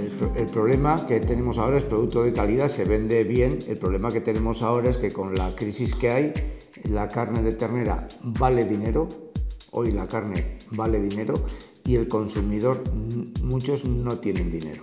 el, problema que tenemos ahora es producto de calidad, se vende bien. El problema que tenemos ahora es que con la crisis que hay, la carne de ternera vale dinero. Hoy la carne vale dinero y el consumidor, muchos no tienen dinero.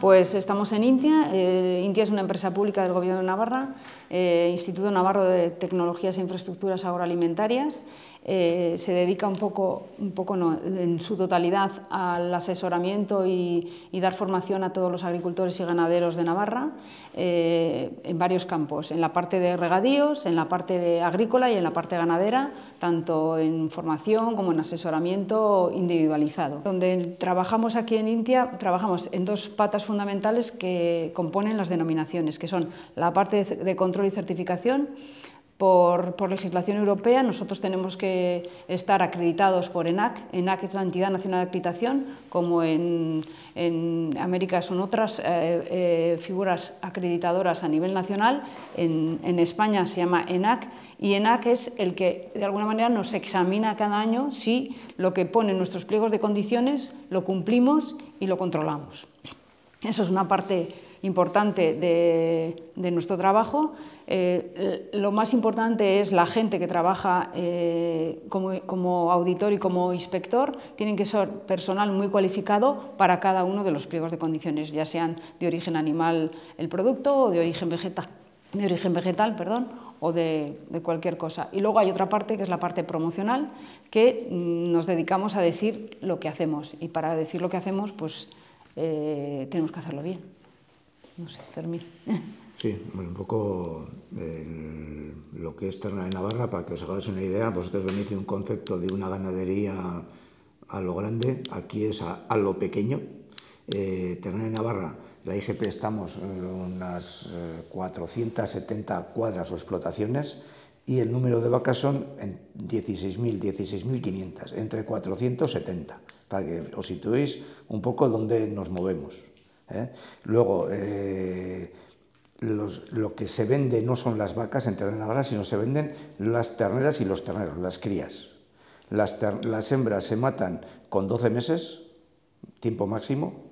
Pues estamos en Intia. Eh, Intia es una empresa pública del Gobierno de Navarra, eh, Instituto Navarro de Tecnologías e Infraestructuras Agroalimentarias. Eh, se dedica un poco, un poco en su totalidad al asesoramiento y, dar formación a todos los agricultores y ganaderos de Navarra en varios campos, en la parte de regadíos, en la parte de agrícola y en la parte ganadera, tanto en formación como en asesoramiento individualizado. Donde trabajamos aquí en Intia, trabajamos en dos patas fundamentales que componen las denominaciones, que son la parte de control y certificación. Por, legislación europea nosotros tenemos que estar acreditados por ENAC. ENAC es la entidad nacional de acreditación, como en, América son otras eh, eh, figuras acreditadoras a nivel nacional. En, en, España se llama ENAC y ENAC es el que de alguna manera nos examina cada año si lo que pone en nuestros pliegos de condiciones lo cumplimos y lo controlamos. Eso es una parte importante de, nuestro trabajo. Eh, lo más importante es la gente que trabaja eh, como, auditor y como inspector. Tienen que ser personal muy cualificado para cada uno de los pliegos de condiciones, ya sean de origen animal el producto o de origen vegetal, de origen vegetal perdón, o de, cualquier cosa. Y luego hay otra parte que es la parte promocional, que mm, nos dedicamos a decir lo que hacemos. Y para decir lo que hacemos, pues eh, tenemos que hacerlo bien. No sé, Fermín. Sí, bueno, un poco lo que es ternera de Navarra, para que os hagáis una idea, vosotros venís de un concepto de una ganadería a lo grande, aquí es a, lo pequeño. Eh, ternera de Navarra, la IGP estamos en unas 470 eh, cuadras o explotaciones y el número de vacas son 16.000, 16.500, entre 470 para que os situéis un poco donde nos movemos. ¿Eh? Luego, eh, lo que se vende no son las vacas en Navarra, sino se venden las terneras y los terneros, las crías. Las, hembras se matan con 12 meses, tiempo máximo,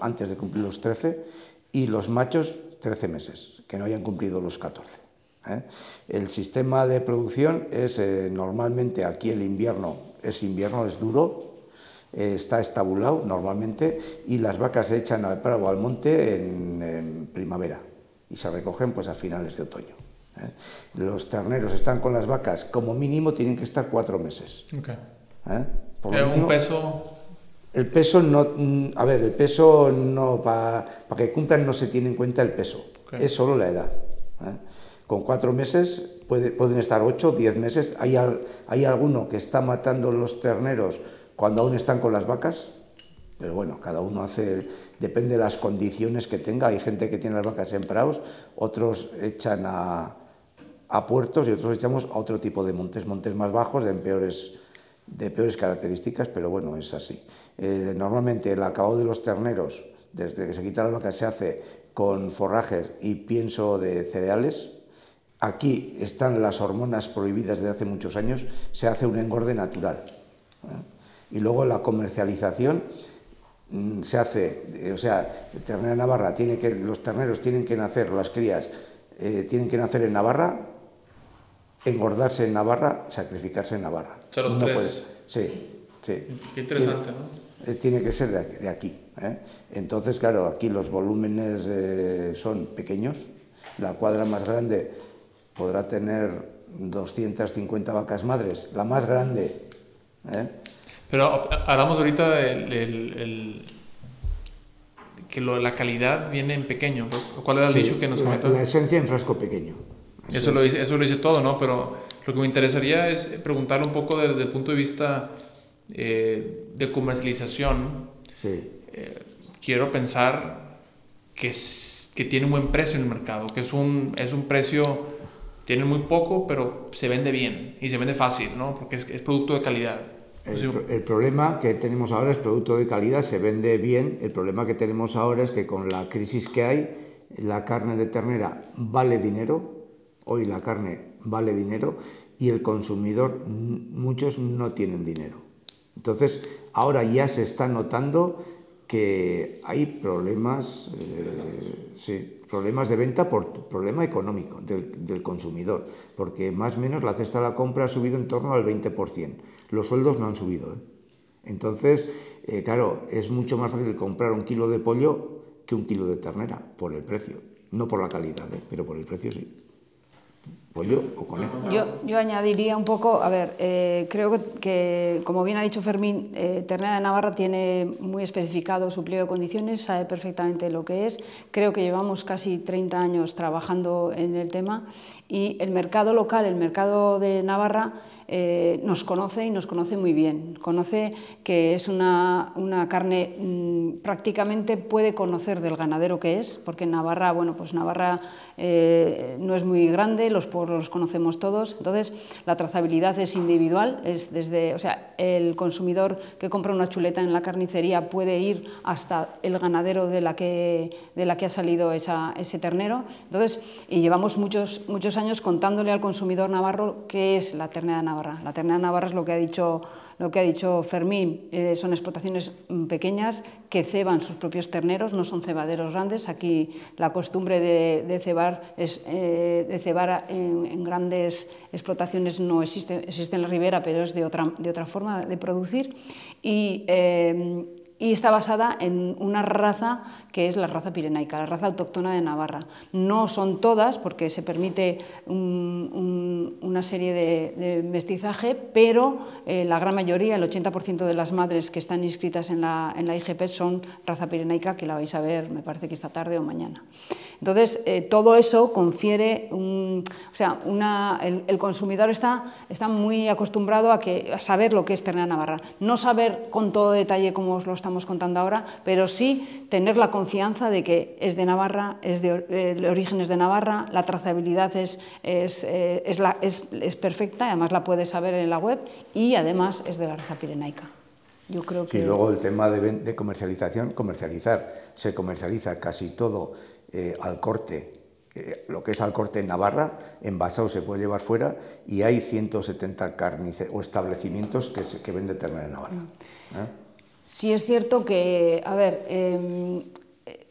antes de cumplir los 13, y los machos 13 meses, que no hayan cumplido los 14. ¿eh? El sistema de producción es normalmente aquí el invierno es invierno, es duro, eh, está estabulado normalmente y las vacas se echan al prado o al monte en, primavera y se recogen pues a finales de otoño. ¿eh? Los terneros están con las vacas, como mínimo tienen que estar cuatro meses. Okay. ¿Eh? ¿Un peso? El peso no, mm, a ver, el peso no, para que cumplan no se tiene en cuenta el peso, es solo la edad. Con cuatro meses puede, pueden estar ocho, diez meses. Hay, hay alguno que está matando los terneros cuando aún están con las vacas, pero bueno, cada uno hace, depende de las condiciones que tenga. Hay gente que tiene las vacas en praos, otros echan a, puertos y otros echamos a otro tipo de montes, montes más bajos, de peores, de peores características, pero bueno, es así. Eh, normalmente el acabado de los terneros, desde que se quita la vaca, se hace con forrajes y pienso de cereales. Aquí están las hormonas prohibidas desde hace muchos años, se hace un engorde natural. ¿eh? Y luego la comercialización mm, se hace, eh, o sea, ternera Navarra tiene que, los terneros tienen que nacer, las crías eh, tienen que nacer en Navarra, engordarse en Navarra, sacrificarse en Navarra. O sea, los tres. sí, sí. Qué interesante, ¿no? tiene que ser de, aquí. ¿eh? Entonces, claro, aquí los volúmenes son pequeños. La cuadra más grande podrá tener 250 vacas madres. La más grande pero hablamos ahorita de que la calidad viene en pequeño. ¿Cuál era el dicho que nos comentó? La, esencia en frasco pequeño. eso lo, dice, eso lo dice todo, ¿no? Pero lo que me interesaría es preguntarle un poco desde el punto de vista eh, de comercialización. Sí. Eh, quiero pensar que, que tiene un buen precio en el mercado, que es un, es un precio, tiene muy poco, pero se vende bien y se vende fácil, ¿no? Porque es, es producto de calidad. El, problema que tenemos ahora es producto de calidad, se vende bien. El problema que tenemos ahora es que con la crisis que hay, la carne de ternera vale dinero. Hoy la carne vale dinero y el consumidor, muchos no tienen dinero. Entonces, ahora ya se está notando que hay problemas, eh, sí, problemas de venta por problema económico del, consumidor, porque más o menos la cesta de la compra ha subido en torno al 20%. Los sueldos no han subido. ¿eh? Entonces, eh, claro, es mucho más fácil comprar un kilo de pollo que un kilo de ternera, por el precio. No por la calidad, pero por el precio sí Yo, yo añadiría un poco, a ver, eh, creo que, como bien ha dicho Fermín, eh, Ternera de Navarra tiene muy especificado su pliego de condiciones, sabe perfectamente lo que es. Creo que llevamos casi 30 años trabajando en el tema y el mercado local, el mercado de Navarra, eh, nos conoce y nos conoce muy bien. Conoce que es una, una carne, mm, prácticamente puede conocer del ganadero que es, porque en Navarra, bueno, pues Navarra eh, no es muy grande, los pueblos los conocemos todos, entonces la trazabilidad es individual, es desde, o sea, el consumidor que compra una chuleta en la carnicería puede ir hasta el ganadero de la que, de la que ha salido esa, ese ternero, entonces, y llevamos muchos, muchos años contándole al consumidor navarro qué es la ternera navarra la ternera navarra es lo que ha dicho, Fermín, eh, son explotaciones mm, pequeñas que ceban sus propios terneros, no son cebaderos grandes. Aquí la costumbre de, cebar, es, eh, de cebar en, grandes explotaciones no existe, existe en la ribera, pero es de otra, de otra forma de producir. Eh, y está basada en una raza que es la raza pirenaica, la raza autóctona de Navarra. No son todas, porque se permite una serie de, mestizaje, pero eh, la gran mayoría, el 80% de las madres que están inscritas en la, en la IGP son raza pirenaica, que la vais a ver, me parece que esta tarde o mañana. Entonces, eh, todo eso confiere, o sea, el, consumidor está, está muy acostumbrado a, que, a saber lo que es ternera navarra. No saber con todo detalle como os lo estamos contando ahora, pero sí tener la confianza de que es de Navarra, es de, eh, orígenes de Navarra, la trazabilidad es, es, eh, es, la, es, perfecta, además la puedes saber en la web y además es de la raza pirenaica. Yo creo que... Y luego el tema de, de comercialización, comercializar, se comercializa casi todo eh, al corte, eh, lo que es al corte en Navarra, envasado se puede llevar fuera y hay 170 carniceros o establecimientos que, se, que venden ternera en Navarra. Mm. ¿eh? Sí es cierto que, a ver, em,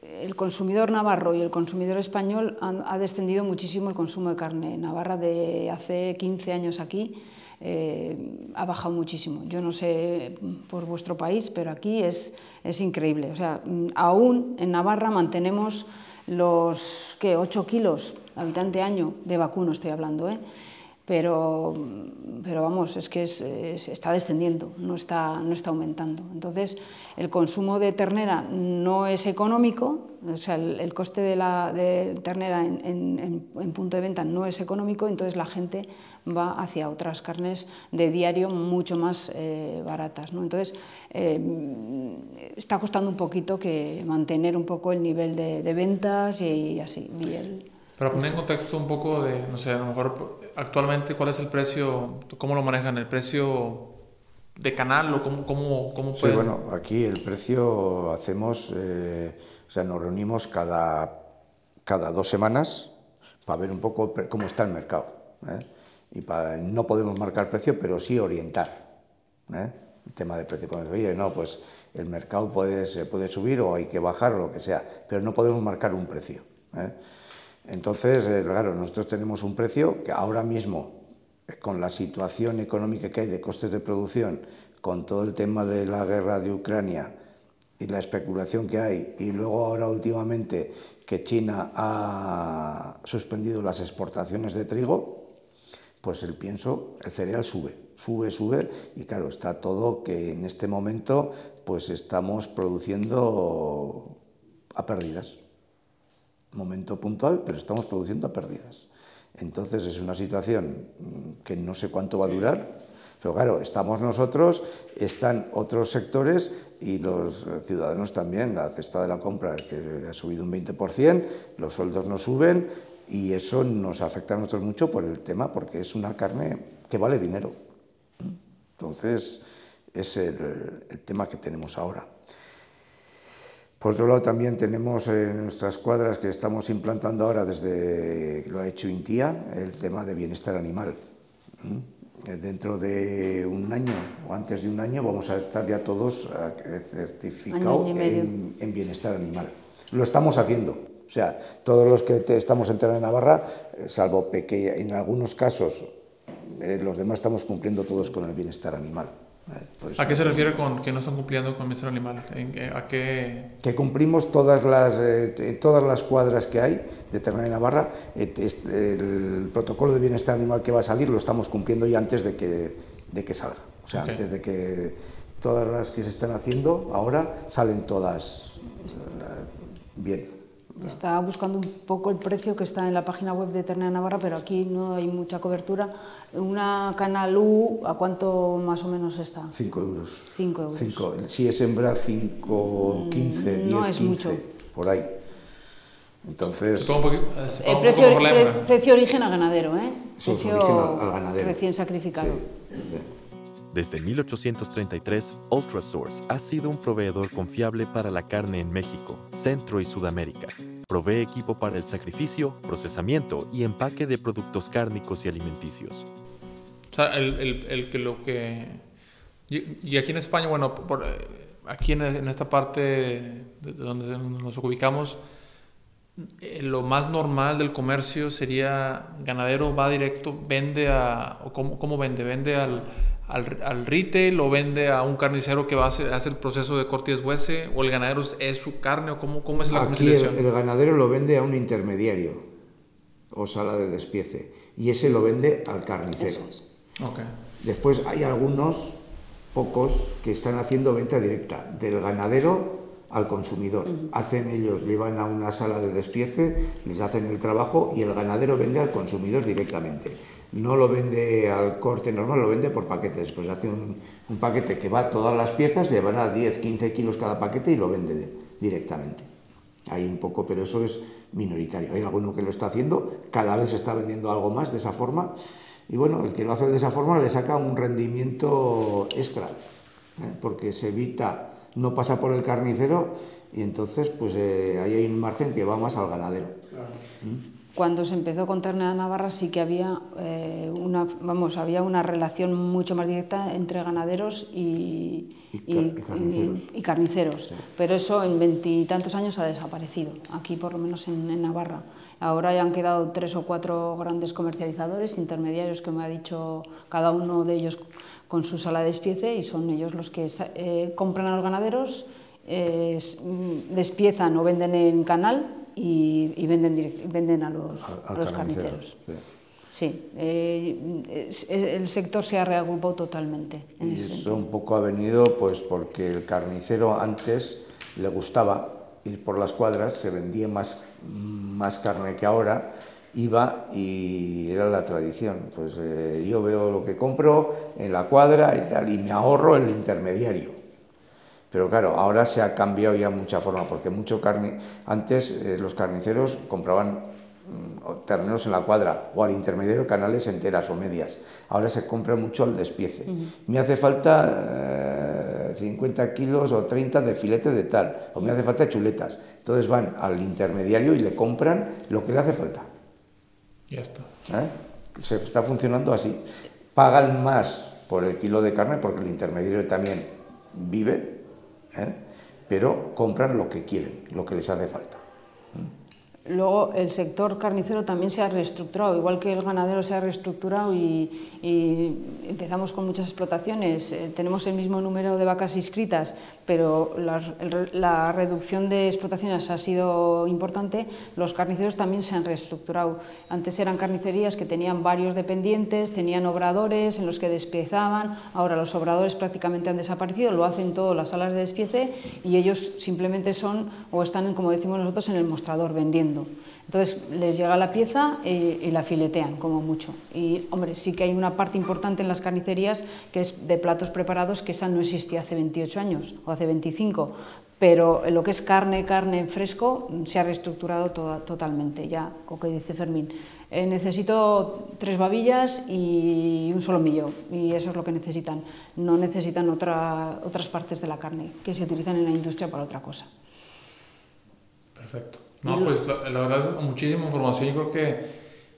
el consumidor navarro y el consumidor español ha descendido muchísimo el consumo de carne. Navarra de hace 15 años aquí ha bajado muchísimo. Yo no sé por vuestro país, pero aquí es, es increíble. O sea, mm, aún en Navarra mantenemos los que 8 kilos habitante año de vacuno estoy hablando, ¿eh? Pero, pero vamos, es que está descendiendo, no está, no está aumentando. Entonces, el consumo de ternera no es económico, o sea, el, coste de la de ternera en, en, punto de venta no es económico, entonces la gente va hacia otras carnes de diario mucho más eh, baratas. ¿no? Entonces, eh, está costando un poquito que mantener un poco el nivel de, ventas y así. Y Para poner en contexto un poco de, no sé, a lo mejor actualmente cuál es el precio, cómo lo manejan, el precio de canal o cómo, cómo, cómo pueden... Sí, bueno, aquí el precio hacemos, eh, o sea, nos reunimos cada, cada dos semanas para ver un poco cómo está el mercado. ¿eh? Y para, no podemos marcar precio, pero sí orientar. ¿eh? El tema de precio. Decir, oye, no, pues el mercado puede, se puede subir o hay que bajar o lo que sea, pero no podemos marcar un precio. ¿eh? Entonces, eh, claro, nosotros tenemos un precio que ahora mismo, con la situación económica que hay de costes de producción, con todo el tema de la guerra de Ucrania y la especulación que hay, y luego ahora últimamente que China ha suspendido las exportaciones de trigo, pues el pienso, el cereal sube, sube, sube, y claro, está todo que en este momento pues estamos produciendo a pérdidas momento puntual, pero estamos produciendo pérdidas. Entonces es una situación mm, que no sé cuánto va a durar. Pero claro, estamos nosotros, están otros sectores y los ciudadanos también. La cesta de la compra que ha subido un 20%, los sueldos no suben y eso nos afecta a nosotros mucho por el tema, porque es una carne que vale dinero. Entonces, es el, el tema que tenemos ahora. Por otro lado, también tenemos en nuestras cuadras que estamos implantando ahora desde lo ha hecho Intia, el tema de bienestar animal. Dentro de un año o antes de un año vamos a estar ya todos certificados en, en, bienestar animal. Lo estamos haciendo. O sea, todos los que estamos en Terra de Navarra, eh, salvo pequeña, en algunos casos, eh, los demás estamos cumpliendo todos con el bienestar animal. ¿A qué se refiere con que no están cumpliendo con bienestar animal? ¿A qué? Que cumplimos todas las, eh, todas las cuadras que hay de Terna de Navarra. el protocolo de bienestar animal que va a salir lo estamos cumpliendo ya antes de que, de que salga. O sea, antes de que todas las que se están haciendo ahora salen todas eh, bien. Estaba buscando un poco el precio que está en la página web de Ternera Navarra, pero aquí no hay mucha cobertura. Una Canal U, ¿a cuánto más o menos está? 5 euros. 5 euros. Cinco. Si es hembra, 5, 15, 10, no es 15, mucho. por ahí. Entonces... el precio, pre, precio, origen a ganadero, ¿eh? Sí, precio origen al ganadero. Recién sacrificado. Sí. Desde 1833, UltraSource ha sido un proveedor confiable para la carne en México, Centro y Sudamérica. Provee equipo para el sacrificio, procesamiento y empaque de productos cárnicos y alimenticios. O sea, el, el, que lo que... Y, aquí en España, bueno, por, eh, aquí en, en, esta parte de donde nos ubicamos, eh, lo más normal del comercio sería ganadero va directo, vende a... O cómo, ¿Cómo vende? Vende al al, al, retail o vende a un carnicero que va a hacer, hace el proceso de corte y deshuese o el ganadero es, su carne o cómo, cómo es la Aquí el, el, ganadero lo vende a un intermediario o sala de despiece y ese lo vende al carnicero. Okay. Después hay algunos, pocos, que están haciendo venta directa del ganadero al consumidor. Hacen ellos, llevan a una sala de despiece, les hacen el trabajo y el ganadero vende al consumidor directamente no lo vende al corte normal, lo vende por paquetes. Pues hace un, paquete que va a todas las piezas, llevará 10, 15 kilos cada paquete y lo vende directamente. Hay un poco, pero eso es minoritario. Hay alguno que lo está haciendo, cada vez se está vendiendo algo más de esa forma. Y bueno, el que lo hace de esa forma le saca un rendimiento extra, ¿eh? porque se evita, no pasa por el carnicero y entonces pues eh, ahí hay un margen que va más al ganadero. ¿Mm? Cuando se empezó con Ternera Navarra sí que había, eh, una, vamos, había una relación mucho más directa entre ganaderos y, y, carniceros. Pero eso en veintitantos años ha desaparecido, aquí por lo menos en, Navarra. Ahora ya han quedado tres o cuatro grandes comercializadores, intermediarios, que me ha dicho cada uno de ellos con su sala de despiece y son ellos los que eh, compran a los ganaderos, eh, despiezan o venden en canal y, venden, venden a los, los carniceros. Sí, eh, el sector se ha reagrupado totalmente. y eso un poco ha venido pues porque el carnicero antes le gustaba ir por las cuadras, se vendía más, más carne que ahora, iba y era la tradición. Pues eh, yo veo lo que compro en la cuadra y tal, y me ahorro el intermediario. Pero claro, ahora se ha cambiado ya mucha forma, porque mucho carne... antes eh, los carniceros compraban mm, terneros en la cuadra o al intermediario canales enteras o medias. Ahora se compra mucho al despiece. Me hace falta 50 eh, kilos o 30 de filete de tal, o me hace falta chuletas. Entonces van al intermediario y le compran lo que le hace falta. Ya está. ¿Eh? Se está funcionando así. Pagan más por el kilo de carne porque el intermediario también vive ¿eh? pero compran lo que quieren, lo que les hace falta. Luego el sector carnicero también se ha reestructurado, igual que el ganadero se ha reestructurado y, empezamos con muchas explotaciones. Eh, tenemos el mismo número de vacas inscritas, pero la, reducción de explotaciones ha sido importante. Los carniceros también se han reestructurado. Antes eran carnicerías que tenían varios dependientes, tenían obradores en los que despiezaban. Ahora los obradores prácticamente han desaparecido, lo hacen todas las salas de despiece y ellos simplemente son o están, como decimos nosotros, en el mostrador vendiendo Entonces les llega la pieza y, la filetean como mucho. Y hombre, sí que hay una parte importante en las carnicerías que es de platos preparados que esa no existía hace 28 años o hace 25, pero lo que es carne, carne fresco se ha reestructurado totalmente, ya, como que dice Fermín. Eh, necesito tres babillas y un solomillo, y eso es lo que necesitan. No necesitan otras partes de la carne que se utilizan en la industria para otra cosa. Perfecto. No, pues la, verdad es muchísima información. Yo creo que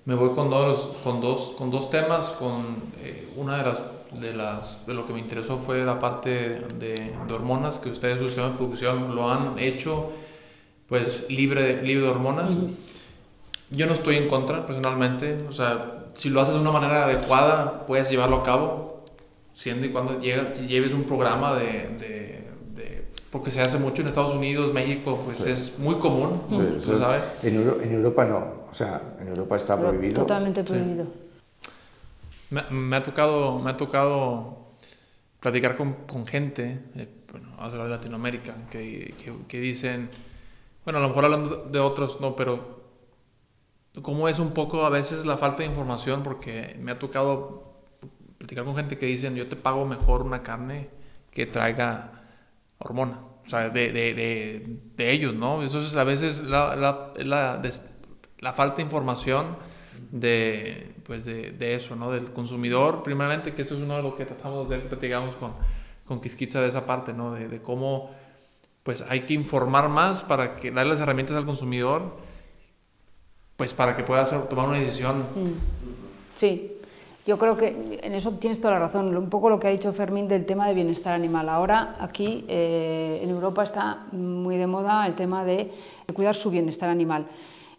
me voy con dos, con dos, con dos temas. Con eh, una de las, de las de lo que me interesó fue la parte de, de hormonas que ustedes su sistema de producción lo han hecho pues libre libre de hormonas. Yo no estoy en contra personalmente, o sea, si lo haces de una manera adecuada puedes llevarlo a cabo, siendo y cuando llegas, lleves un programa de porque se hace mucho en Estados Unidos, México, pues es muy común, sabes? En, Europa no, o sea, en Europa está prohibido. Totalmente prohibido. Me, ha tocado, me ha tocado platicar con, con gente, eh, bueno, de Latinoamérica, que, que, dicen, bueno, a lo mejor hablando de otros, no, pero cómo es un poco a veces la falta de información, porque me ha tocado platicar con gente que dicen, yo te pago mejor una carne que traiga hormona, o sea, de, de, de, de ellos, ¿no? Eso es a veces la, la, la, falta de información de, pues de, de, eso, ¿no? Del consumidor, primeramente, que eso es uno de lo que tratamos de hacer, platicamos con, con de esa parte, ¿no? De, de, cómo, pues hay que informar más para que darle las herramientas al consumidor, pues para que pueda hacer, tomar una decisión. Sí, yo creo que en eso tienes toda la razón, un poco lo que ha dicho Fermín del tema de bienestar animal. Ahora aquí eh, en Europa está muy de moda el tema de cuidar su bienestar animal.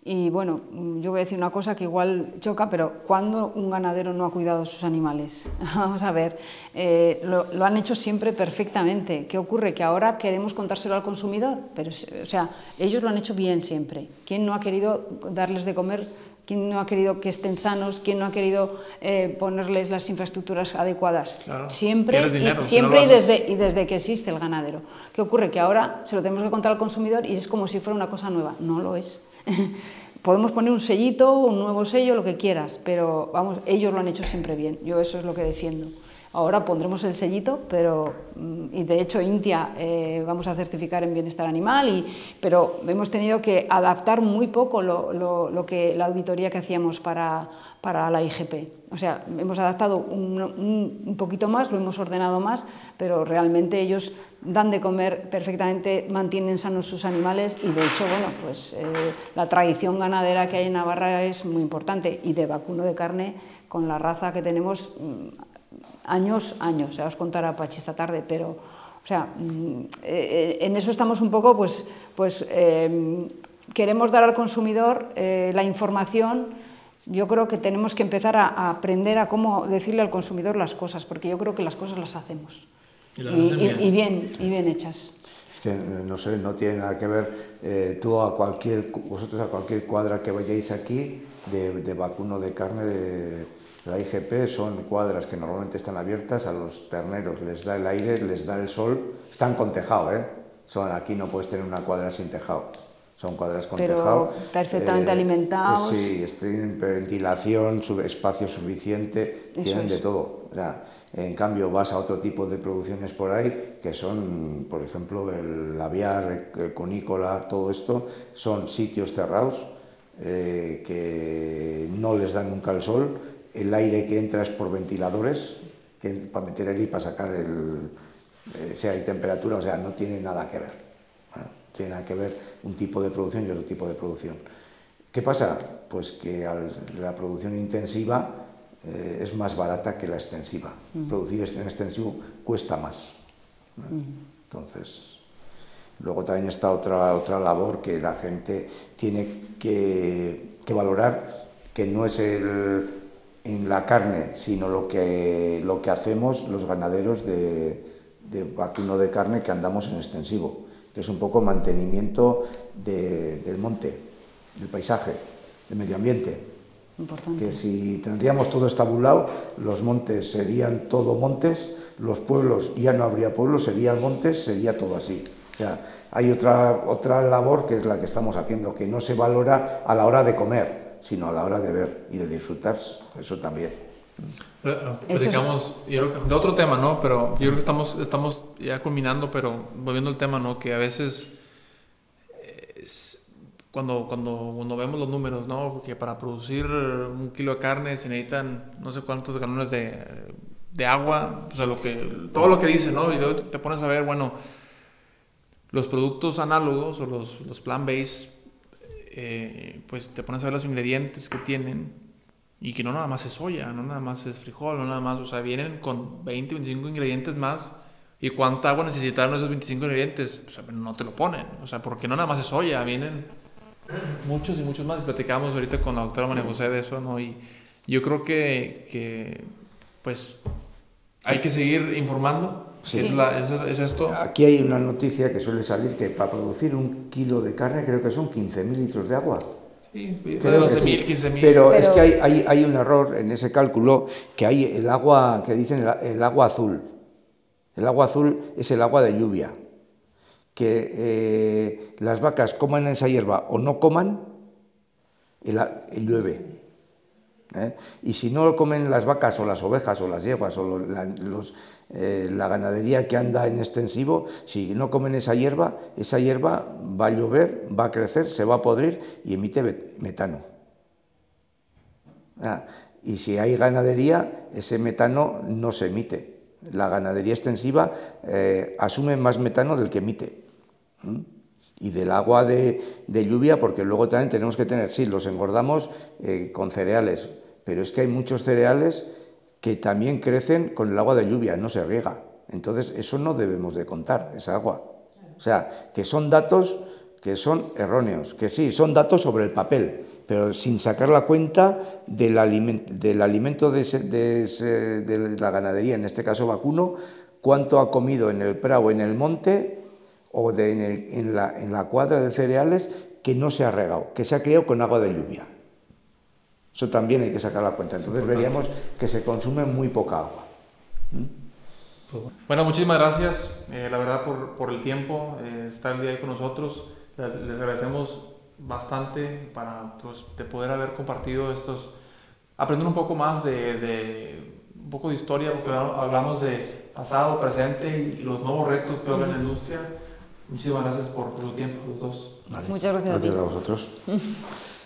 Y bueno, yo voy a decir una cosa que igual choca, pero ¿cuándo un ganadero no ha cuidado sus animales? Vamos a ver, eh, lo, lo, han hecho siempre perfectamente. ¿Qué ocurre? Que ahora queremos contárselo al consumidor, pero o sea, ellos lo han hecho bien siempre. ¿Quién no ha querido darles de comer ¿Quién no ha querido que estén sanos? ¿Quién no ha querido eh, ponerles las infraestructuras adecuadas? Siempre, y, siempre y, desde, y desde que existe el ganadero. ¿Qué ocurre? Que ahora se lo tenemos que contar al consumidor y es como si fuera una cosa nueva. No lo es. Podemos poner un sellito, un nuevo sello, lo que quieras, pero vamos, ellos lo han hecho siempre bien. Yo eso es lo que defiendo. Ahora pondremos el sellito, pero, mm, y de hecho Intia eh, vamos a certificar en bienestar animal, y, pero hemos tenido que adaptar muy poco lo, lo, que, la auditoría que hacíamos para, para, la IGP. O sea, hemos adaptado un, un, poquito más, lo hemos ordenado más, pero realmente ellos dan de comer perfectamente, mantienen sanos sus animales y de hecho, bueno, pues eh, la tradición ganadera que hay en Navarra es muy importante y de vacuno de carne con la raza que tenemos mm, años, años, ya os contará Pachi esta tarde, pero, o sea, mm, eh, en eso estamos un poco, pues, pues eh, queremos dar al consumidor eh, la información, yo creo que tenemos que empezar a, aprender a cómo decirle al consumidor las cosas, porque yo creo que las cosas las hacemos. Y, bien. y bien. hechas. Es que, no sé, no tiene nada que ver, tú a cualquier, vosotros a cualquier cuadra que vayáis aquí, de, de vacuno de carne, de la IGP son cuadras que normalmente están abiertas, a los terneros les da el aire, les da el sol, están con tejado, ¿eh? Son, aquí no puedes tener una cuadra sin tejado, son cuadras con Pero tejado. perfectamente eh, alimentados. Sí, tienen ventilación, espacio suficiente, tienen de todo. En cambio, vas a otro tipo de producciones por ahí, que son, por ejemplo, el aviar, el conícola, todo esto, son sitios cerrados eh, que no les dan nunca el sol el aire que entra es por ventiladores, que para meter el y para sacar el, eh, si hay temperatura, o sea, no tiene nada que ver. tiene nada que ver un tipo de producción y otro tipo de producción. ¿Qué pasa? Pues que la producción intensiva eh, es más barata que la extensiva. Mm. Producir este extensivo cuesta más. Mm. Entonces, luego también está otra, otra labor que la gente tiene que, que valorar, que no es el, en la carne, sino lo que, lo que hacemos los ganaderos de, de vacuno de carne que andamos en extensivo, que es un poco mantenimiento del monte, del paisaje, del medio ambiente. Que si tendríamos todo estabulado, los montes serían todo montes, los pueblos ya no habría pueblos, serían montes, sería todo así. sea, hay otra, otra labor que es la que estamos haciendo, que no se valora a la hora de comer, sino a la hora de ver y de disfrutar. Eso también. Platicamos de otro tema, ¿no? Pero yo creo que estamos, estamos ya culminando, pero volviendo al tema, ¿no? Que a veces cuando, cuando, cuando vemos los números, ¿no? Que para producir un kilo de carne se necesitan no sé cuántos galones de, de agua, o sea, lo que, todo lo que dice, ¿no? Y luego te pones a ver, bueno, los productos análogos o los, los plant-based, eh, pues te pones a ver los ingredientes que tienen y que no nada más es soya, no nada más es frijol, no nada más, o sea, vienen con 20, 25 ingredientes más. ¿Y cuánta agua necesitaron esos 25 ingredientes? O sea, no te lo ponen. O sea, porque no nada más es soya, vienen muchos y muchos más. Platicamos ahorita con la doctora María José de eso, ¿no? Y yo creo que, que pues, hay que seguir informando. Sí. Es, la, es, esto. Aquí hay una noticia que suele salir que para producir un kilo de carne creo que son 15.000 litros de agua. Sí, 12.000, 15.000. Pero, es que hay, hay, hay, un error en ese cálculo, que hay el agua, que dicen el, agua azul. El agua azul es el agua de lluvia. Que eh, las vacas coman esa hierba o no coman, el, el llueve. ¿eh? Y si no lo comen las vacas o las ovejas o las yeguas o la, los, eh, la ganadería que anda en extensivo, si no comen esa hierba, esa hierba va a llover, va a crecer, se va a podrir y emite metano. Ah, y si hay ganadería, ese metano no se emite. La ganadería extensiva eh, asume más metano del que emite. y del agua de, lluvia, porque luego también tenemos que tener, sí, los engordamos eh, con cereales, pero es que hay muchos cereales que también crecen con el agua de lluvia, no se riega. Entonces, eso no debemos de contar, esa agua. O sea, que son datos que son erróneos, que sí, son datos sobre el papel, pero sin sacar la cuenta del, alimento de, de, la ganadería, en este caso vacuno, cuánto ha comido en el prado, en el monte o en, la, en la cuadra de cereales que no se ha regado, que se ha criado con agua de lluvia. Eso también hay que sacar la cuenta. Entonces veríamos que se consume muy poca agua. ¿Mm? Pues bueno, muchísimas gracias, eh, la verdad, por, por el tiempo, eh, estar el día ahí con nosotros. Les, agradecemos bastante para pues, de poder haber compartido estos, aprender un poco más de, de, un poco de historia, porque hablamos de pasado, presente y los nuevos retos que va a haber en la industria. Muchísimas gracias por, su tiempo, los dos. Muchas gracias, gracias a, a vosotros.